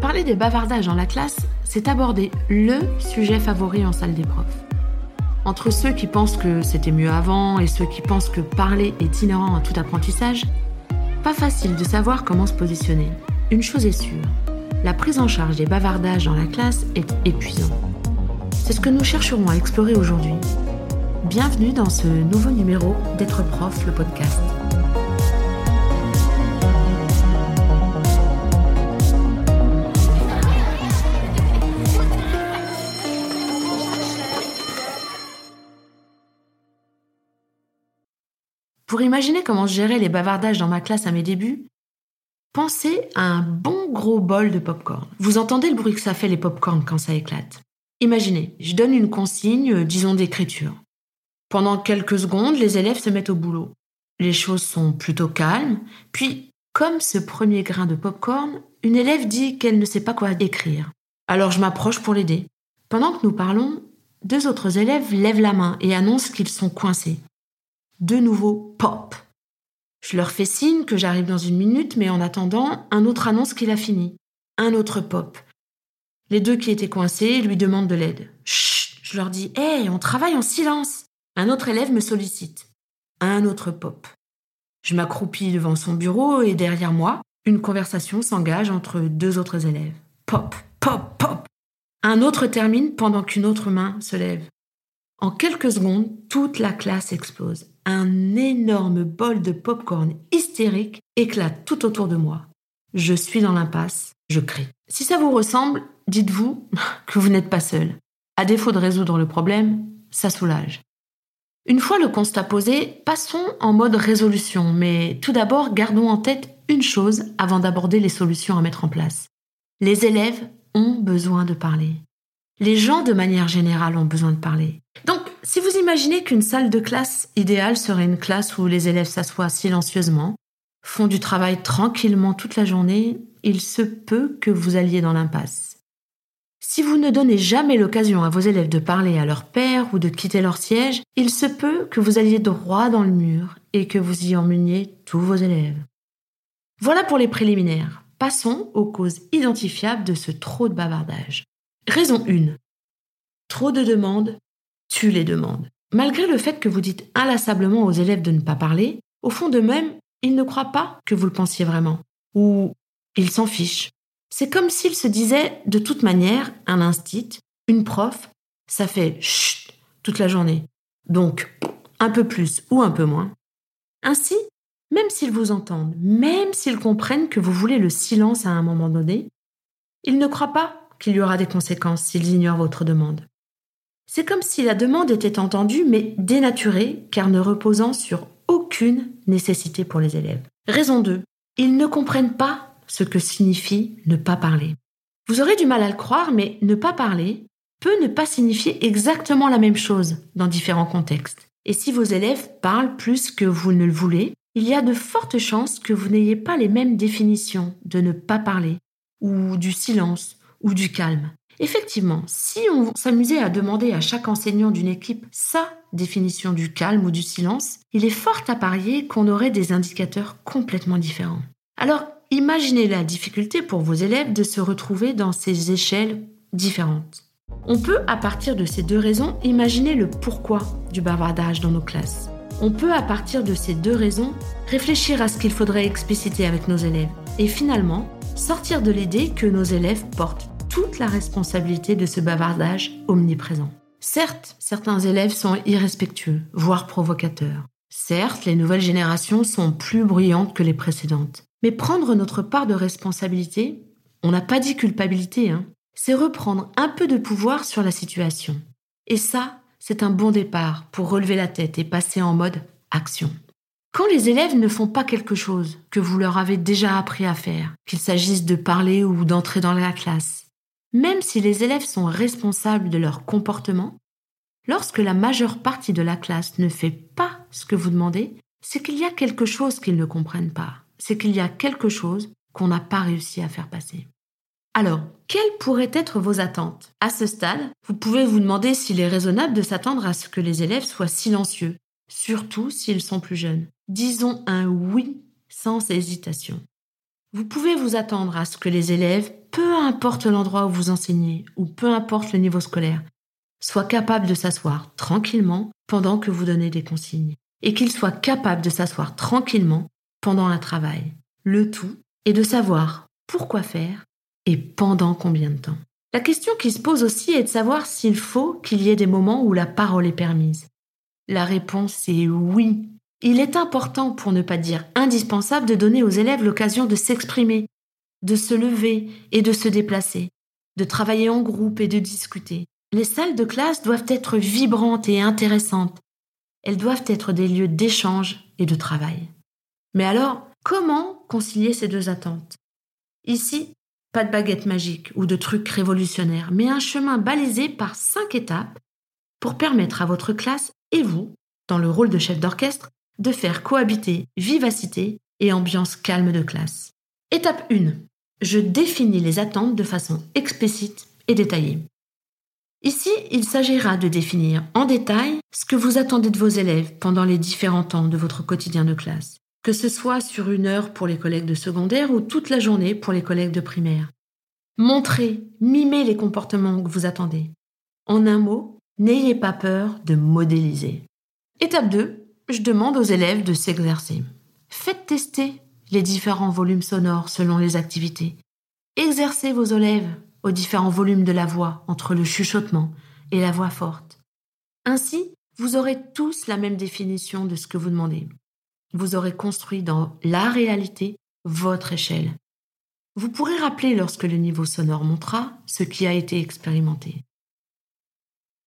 Parler des bavardages dans la classe, c'est aborder le sujet favori en salle des profs. Entre ceux qui pensent que c'était mieux avant et ceux qui pensent que parler est inhérent à tout apprentissage, pas facile de savoir comment se positionner. Une chose est sûre, la prise en charge des bavardages dans la classe est épuisante. C'est ce que nous chercherons à explorer aujourd'hui. Bienvenue dans ce nouveau numéro d'être prof, le podcast. Pour imaginer comment je gérais les bavardages dans ma classe à mes débuts, pensez à un bon gros bol de popcorn. Vous entendez le bruit que ça fait les popcorn quand ça éclate. Imaginez, je donne une consigne, euh, disons d'écriture. Pendant quelques secondes, les élèves se mettent au boulot. Les choses sont plutôt calmes, puis, comme ce premier grain de popcorn, une élève dit qu'elle ne sait pas quoi écrire. Alors je m'approche pour l'aider. Pendant que nous parlons, deux autres élèves lèvent la main et annoncent qu'ils sont coincés de nouveau pop. Je leur fais signe que j'arrive dans une minute, mais en attendant, un autre annonce qu'il a fini. Un autre pop. Les deux qui étaient coincés lui demandent de l'aide. Chut, je leur dis, hé, on travaille en silence. Un autre élève me sollicite. Un autre pop. Je m'accroupis devant son bureau et derrière moi, une conversation s'engage entre deux autres élèves. Pop, pop, pop. Un autre termine pendant qu'une autre main se lève. En quelques secondes, toute la classe explose un énorme bol de popcorn hystérique éclate tout autour de moi. Je suis dans l'impasse, je crie. Si ça vous ressemble, dites-vous que vous n'êtes pas seul. À défaut de résoudre le problème, ça soulage. Une fois le constat posé, passons en mode résolution, mais tout d'abord gardons en tête une chose avant d'aborder les solutions à mettre en place. Les élèves ont besoin de parler. Les gens de manière générale ont besoin de parler. Donc si vous imaginez qu'une salle de classe idéale serait une classe où les élèves s'assoient silencieusement, font du travail tranquillement toute la journée, il se peut que vous alliez dans l'impasse. Si vous ne donnez jamais l'occasion à vos élèves de parler à leur père ou de quitter leur siège, il se peut que vous alliez droit dans le mur et que vous y emmeniez tous vos élèves. Voilà pour les préliminaires. Passons aux causes identifiables de ce trop de bavardage. Raison 1. Trop de demandes tu les demandes. Malgré le fait que vous dites inlassablement aux élèves de ne pas parler, au fond d'eux-mêmes, ils ne croient pas que vous le pensiez vraiment. Ou ils s'en fichent. C'est comme s'ils se disaient de toute manière, un instit, une prof, ça fait chut toute la journée. Donc, un peu plus ou un peu moins. Ainsi, même s'ils vous entendent, même s'ils comprennent que vous voulez le silence à un moment donné, ils ne croient pas qu'il y aura des conséquences s'ils ignorent votre demande. C'est comme si la demande était entendue mais dénaturée car ne reposant sur aucune nécessité pour les élèves. Raison 2. Ils ne comprennent pas ce que signifie ne pas parler. Vous aurez du mal à le croire, mais ne pas parler peut ne pas signifier exactement la même chose dans différents contextes. Et si vos élèves parlent plus que vous ne le voulez, il y a de fortes chances que vous n'ayez pas les mêmes définitions de ne pas parler, ou du silence, ou du calme. Effectivement, si on s'amusait à demander à chaque enseignant d'une équipe sa définition du calme ou du silence, il est fort à parier qu'on aurait des indicateurs complètement différents. Alors, imaginez la difficulté pour vos élèves de se retrouver dans ces échelles différentes. On peut, à partir de ces deux raisons, imaginer le pourquoi du bavardage dans nos classes. On peut, à partir de ces deux raisons, réfléchir à ce qu'il faudrait expliciter avec nos élèves. Et finalement, sortir de l'idée que nos élèves portent la responsabilité de ce bavardage omniprésent. Certes, certains élèves sont irrespectueux, voire provocateurs. Certes, les nouvelles générations sont plus bruyantes que les précédentes. Mais prendre notre part de responsabilité, on n'a pas dit culpabilité, hein, c'est reprendre un peu de pouvoir sur la situation. Et ça, c'est un bon départ pour relever la tête et passer en mode action. Quand les élèves ne font pas quelque chose que vous leur avez déjà appris à faire, qu'il s'agisse de parler ou d'entrer dans la classe, même si les élèves sont responsables de leur comportement, lorsque la majeure partie de la classe ne fait pas ce que vous demandez, c'est qu'il y a quelque chose qu'ils ne comprennent pas, c'est qu'il y a quelque chose qu'on n'a pas réussi à faire passer. Alors, quelles pourraient être vos attentes? À ce stade, vous pouvez vous demander s'il est raisonnable de s'attendre à ce que les élèves soient silencieux, surtout s'ils sont plus jeunes. Disons un oui sans hésitation. Vous pouvez vous attendre à ce que les élèves peu importe l'endroit où vous enseignez ou peu importe le niveau scolaire, soit capable de s'asseoir tranquillement pendant que vous donnez des consignes et qu'il soit capable de s'asseoir tranquillement pendant un travail. Le tout est de savoir pourquoi faire et pendant combien de temps. La question qui se pose aussi est de savoir s'il faut qu'il y ait des moments où la parole est permise. La réponse est oui. Il est important, pour ne pas dire indispensable, de donner aux élèves l'occasion de s'exprimer, de se lever et de se déplacer, de travailler en groupe et de discuter. Les salles de classe doivent être vibrantes et intéressantes. Elles doivent être des lieux d'échange et de travail. Mais alors, comment concilier ces deux attentes? Ici, pas de baguette magique ou de truc révolutionnaire, mais un chemin balisé par cinq étapes pour permettre à votre classe et vous, dans le rôle de chef d'orchestre, de faire cohabiter vivacité et ambiance calme de classe. Étape 1 je définis les attentes de façon explicite et détaillée. Ici, il s'agira de définir en détail ce que vous attendez de vos élèves pendant les différents temps de votre quotidien de classe, que ce soit sur une heure pour les collègues de secondaire ou toute la journée pour les collègues de primaire. Montrez, mimez les comportements que vous attendez. En un mot, n'ayez pas peur de modéliser. Étape 2, je demande aux élèves de s'exercer. Faites tester les différents volumes sonores selon les activités. Exercez vos élèves aux différents volumes de la voix entre le chuchotement et la voix forte. Ainsi, vous aurez tous la même définition de ce que vous demandez. Vous aurez construit dans la réalité votre échelle. Vous pourrez rappeler lorsque le niveau sonore montera ce qui a été expérimenté.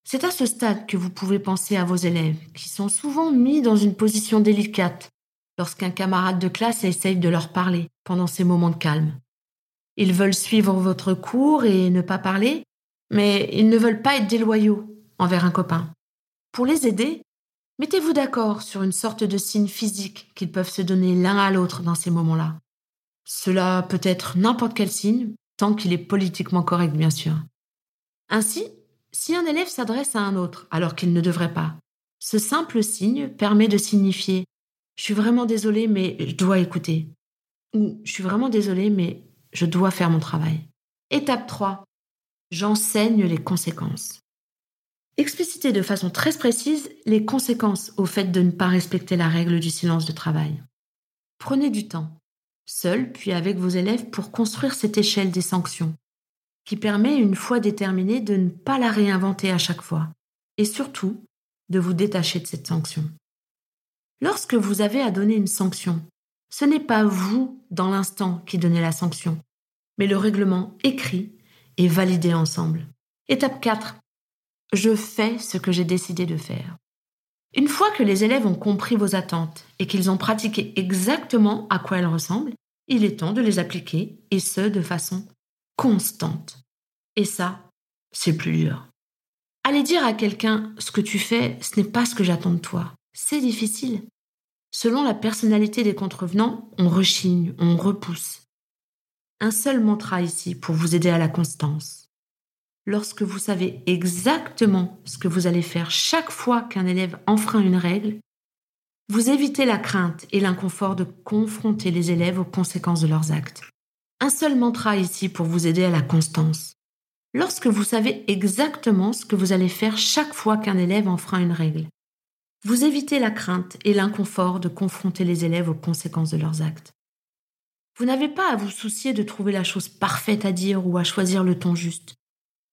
C'est à ce stade que vous pouvez penser à vos élèves, qui sont souvent mis dans une position délicate lorsqu'un camarade de classe essaye de leur parler pendant ces moments de calme. Ils veulent suivre votre cours et ne pas parler, mais ils ne veulent pas être déloyaux envers un copain. Pour les aider, mettez-vous d'accord sur une sorte de signe physique qu'ils peuvent se donner l'un à l'autre dans ces moments-là. Cela peut être n'importe quel signe, tant qu'il est politiquement correct, bien sûr. Ainsi, si un élève s'adresse à un autre alors qu'il ne devrait pas, ce simple signe permet de signifier je suis vraiment désolée, mais je dois écouter. Ou je suis vraiment désolée, mais je dois faire mon travail. Étape 3. J'enseigne les conséquences. Explicitez de façon très précise les conséquences au fait de ne pas respecter la règle du silence de travail. Prenez du temps, seul puis avec vos élèves, pour construire cette échelle des sanctions, qui permet, une fois déterminée, de ne pas la réinventer à chaque fois, et surtout de vous détacher de cette sanction. Lorsque vous avez à donner une sanction, ce n'est pas vous, dans l'instant, qui donnez la sanction, mais le règlement écrit et validé ensemble. Étape 4. Je fais ce que j'ai décidé de faire. Une fois que les élèves ont compris vos attentes et qu'ils ont pratiqué exactement à quoi elles ressemblent, il est temps de les appliquer, et ce, de façon constante. Et ça, c'est plus dur. Aller dire à quelqu'un ce que tu fais, ce n'est pas ce que j'attends de toi c'est difficile. Selon la personnalité des contrevenants, on rechigne, on repousse. Un seul mantra ici pour vous aider à la constance. Lorsque vous savez exactement ce que vous allez faire chaque fois qu'un élève enfreint une règle, vous évitez la crainte et l'inconfort de confronter les élèves aux conséquences de leurs actes. Un seul mantra ici pour vous aider à la constance. Lorsque vous savez exactement ce que vous allez faire chaque fois qu'un élève enfreint une règle, vous évitez la crainte et l'inconfort de confronter les élèves aux conséquences de leurs actes. Vous n'avez pas à vous soucier de trouver la chose parfaite à dire ou à choisir le ton juste.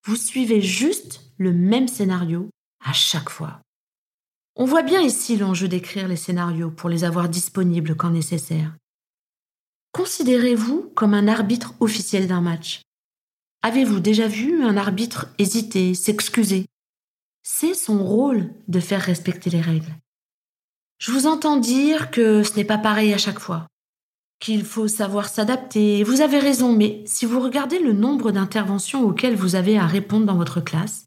Vous suivez juste le même scénario à chaque fois. On voit bien ici l'enjeu d'écrire les scénarios pour les avoir disponibles quand nécessaire. Considérez-vous comme un arbitre officiel d'un match. Avez-vous déjà vu un arbitre hésiter, s'excuser c'est son rôle de faire respecter les règles. Je vous entends dire que ce n'est pas pareil à chaque fois, qu'il faut savoir s'adapter. Vous avez raison, mais si vous regardez le nombre d'interventions auxquelles vous avez à répondre dans votre classe,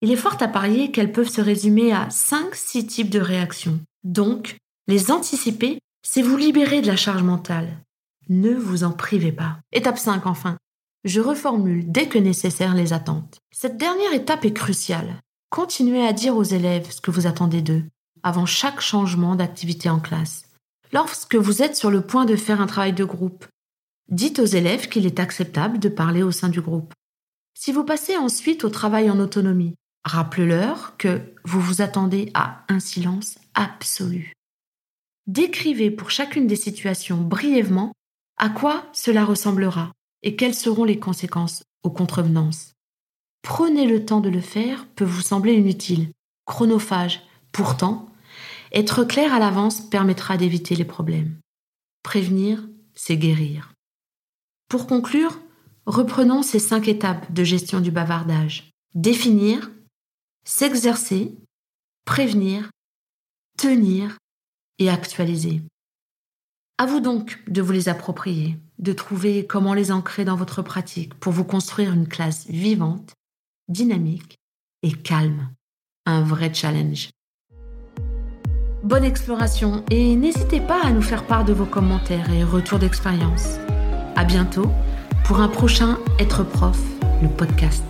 il est fort à parier qu'elles peuvent se résumer à 5-6 types de réactions. Donc, les anticiper, c'est vous libérer de la charge mentale. Ne vous en privez pas. Étape 5 enfin. Je reformule dès que nécessaire les attentes. Cette dernière étape est cruciale. Continuez à dire aux élèves ce que vous attendez d'eux avant chaque changement d'activité en classe. Lorsque vous êtes sur le point de faire un travail de groupe, Dites aux élèves qu'il est acceptable de parler au sein du groupe. Si vous passez ensuite au travail en autonomie, rappelez-leur que vous vous attendez à un silence absolu. Décrivez pour chacune des situations brièvement à quoi cela ressemblera et quelles seront les conséquences aux contrevenances. Prenez le temps de le faire peut vous sembler inutile, chronophage. Pourtant, être clair à l'avance permettra d'éviter les problèmes. Prévenir, c'est guérir. Pour conclure, reprenons ces cinq étapes de gestion du bavardage. Définir, s'exercer, prévenir, tenir et actualiser. À vous donc de vous les approprier, de trouver comment les ancrer dans votre pratique pour vous construire une classe vivante, dynamique et calme. Un vrai challenge. Bonne exploration et n'hésitez pas à nous faire part de vos commentaires et retours d'expérience. À bientôt pour un prochain Être prof, le podcast.